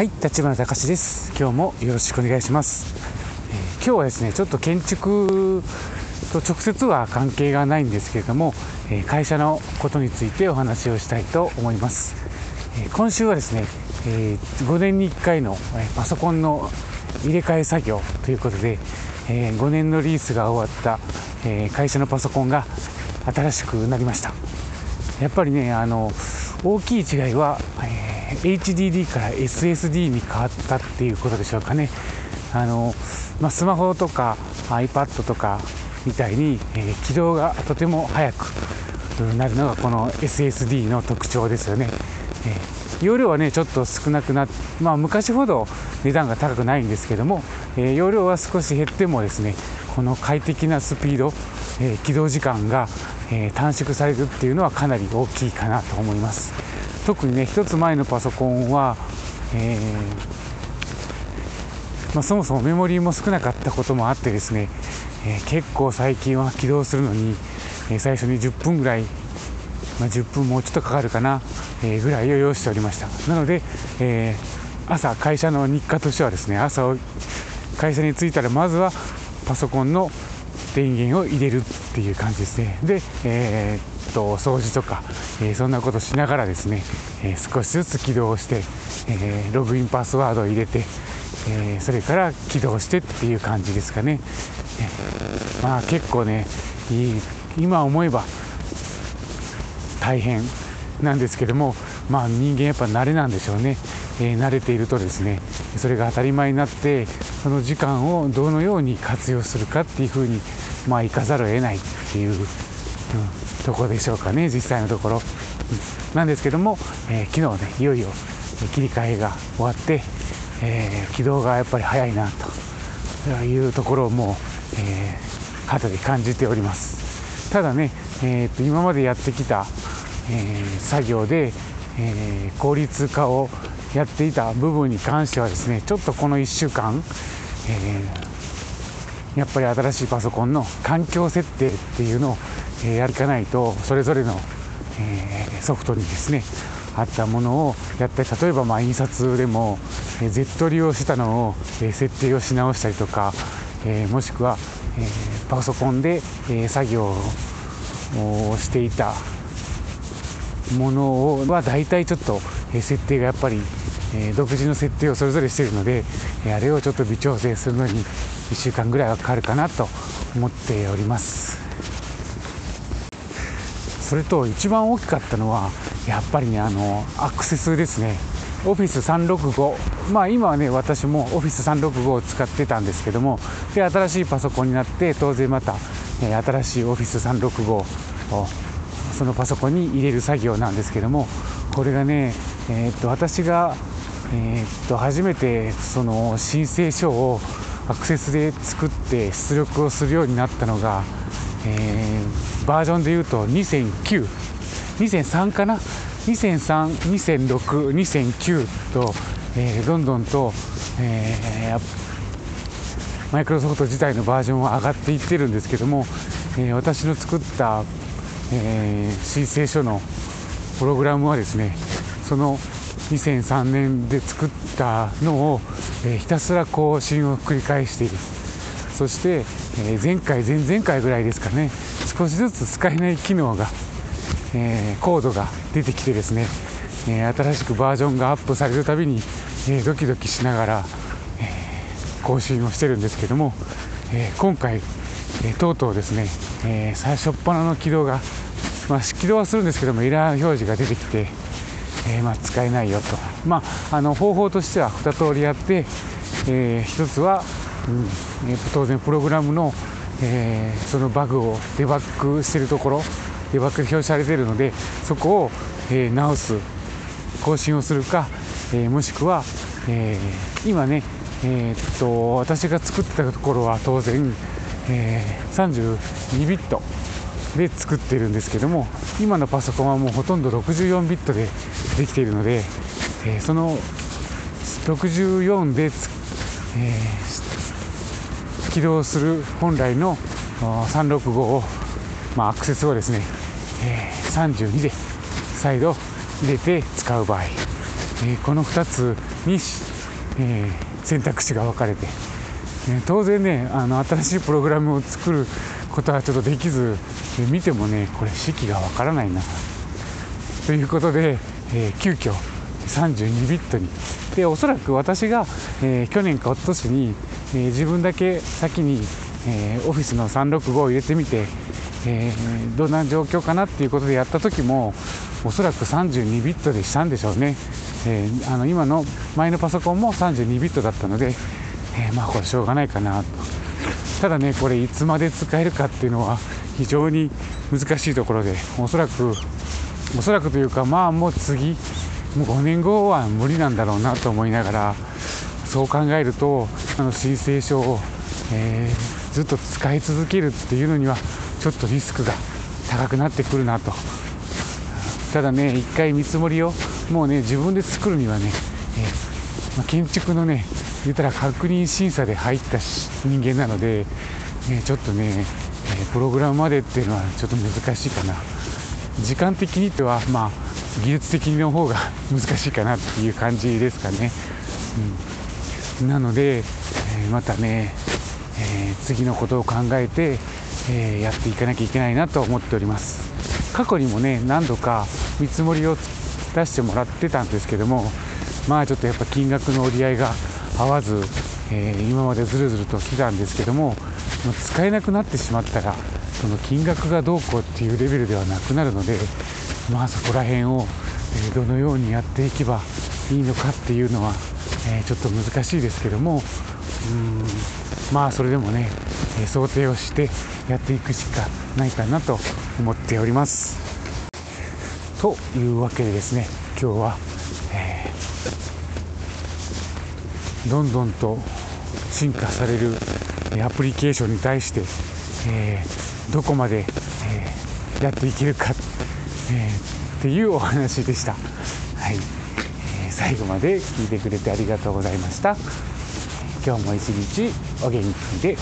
はい、立花隆です。今日もよろしくお願いします。えー、今日はですね、ちょっと建築と直接は関係がないんですけれども、えー、会社のことについてお話をしたいと思います。えー、今週はですね、え5年に1回のパソコンの入れ替え作業ということで、え5年のリースが終わった、え会社のパソコンが新しくなりました。やっぱりね、あの大きい違いは、え HDD から SSD に変わったっていうことでしょうかねあの、まあ、スマホとか iPad とかみたいに、えー、起動がとても速くなるのがこの SSD の特徴ですよね、えー、容量はねちょっと少なくなって、まあ、昔ほど値段が高くないんですけども、えー、容量は少し減ってもですねこの快適なスピード、え起動時間が、え短縮されるっていうのはかなり大きいかなと思います。特にね1つ前のパソコンは、えー、まあ、そもそもメモリーも少なかったこともあってですね、えー、結構最近は起動するのに、え最初に10分ぐらい、まあ、10分もうちょっとかかるかな、えぐらいを要しておりました。なので、え朝会社の日課としてはですね朝会社に着いたらまずはパソコンの電源を入れるっていう感じですね。で、えー、っと掃除とか、えー、そんなことしながらですね、えー、少しずつ起動して、えログインパスワードを入れて、えそれから起動してっていう感じですかね、えまあ結構ねいい今思えば大変なんですけどもまあ人間やっぱ慣れなんでしょうね、え慣れているとですねそれが当たり前になってその時間をどのように活用するかっていうふうにまあ行かざるを得ないっていう、うん、とこでしょうかね実際のところ、なんですけども、えー、昨日ねいよいよ切り替えが終わって、えー、起動がやっぱり早いなというところをもう、えー、肌で感じております。ただね、えー、と今までやってきた、えー、作業で、え、効率化をやっていた部分に関してはですねちょっとこの1週間、えー、やっぱり新しいパソコンの環境設定っていうのを、え、やるかないとそれぞれの、え、ソフトにですねあったものをやって例えばま印刷でも、え、Z 利用してたのを、え、設定をし直したりとか、え、もしくは、え、パソコンで、え、作業をしていたものは大体ちょっと設定がやっぱりえ独自の設定をそれぞれしているので、えあれをちょっと微調整するのに1週間ぐらいはかかるかなと思っております。それと一番大きかったのはやっぱりねあのアクセスですね。オフィス365まあ今はね私もオフィス365を使ってたんですけどもで新しいパソコンになって当然また、え新しいオフィス365をそのパソコンに入れる作業なんですけどもこれがね、えー、っと私がえー、っと初めてその申請書をアクセスで作って出力をするようになったのが、えー、バージョンでいうと2009、2003かな、2003、2006、2009と、えー、どんどんと、えー、マイクロソフト自体のバージョンは上がっていってるんですけども、えー、私の作った、えー、申請書のプログラムはですねその2003年で作ったのを、えー、ひたすら更新を繰り返している。そして、えー、前回前々回ぐらいですかね。少しずつ使えない機能が、えー、コードが出てきてですね、え新しくバージョンがアップされるたびに、えドキドキしながら、え更新をしてるんですけども、え今回、えとうとうですね、え最初っ端の起動が、まあ、起動はするんですけどもエラー表示が出てきてえー、まあ、使えないよと、まあ、あの方法としては2通りあって、えー、1つは、うん、当然プログラムの、えそのバグをデバッグしてるところデバッグが表示されているのでそこを、え直す更新をするか、えもしくは、え今ね、えっと私が作ってたところは当然、え32ビットで作ってるんですけども今のパソコンはもうほとんど64ビットでできているので、えー、その64で、えー、起動する本来の365を、まあ、アクセスをですね、えー、32で再度入れて使う場合えー、この2つに、えー、選択肢が分かれて、え当然ねあの新しいプログラムを作ることはちょっとできず、え見てもねこれ式が分からないなということで、え急遽32ビットに。でおそらく私が、え去年か一昨年に、え自分だけ先に、えオフィスの365を入れてみて、えどんな状況かなっていうことでやった時もおそらく32ビットでしたんでしょうね、えー、あの今の前のパソコンも32ビットだったので、えー、まあこれしょうがないかなと。ただねこれいつまで使えるかっていうのは非常に難しいところでおそらくおそらくというかまあもう次もう5年後は無理なんだろうなと思いながらそう考えるとあの申請書を、えー、ずっと使い続けるっていうのにはちょっとリスクが高くなってくるなと。ただね一回見積もりをもうね自分で作るにはね、えー、まあ、建築のね言ったら確認審査で入った人間なので、ね、ちょっとね、え、プログラムまでっていうのはちょっと難しいかな。時間的にってはまあ技術的の方が難しいかなっていう感じですかね、うん、なので、えー、またね、え次のことを考えて、えやっていかなきゃいけないなと思っております。過去にもね何度か見積もりを出してもらってたんですけどもまあちょっとやっぱ金額の折り合いが合わず、え、今までずるずると来たんですけども使えなくなってしまったらその金額がどうこうっていうレベルではなくなるのでまあそこら辺を、どのようにやっていけばいいのかっていうのは、え、ちょっと難しいですけどもうんまあそれでもね、想定をしてやっていくしかないかなと思っております。というわけでですね今日は、えー、どんどんと進化されるアプリケーションに対して、えー、どこまで、えー、やっていけるか、えっていうお話でした。はいえ最後まで聞いてくれてありがとうございました。今日も一日お元気で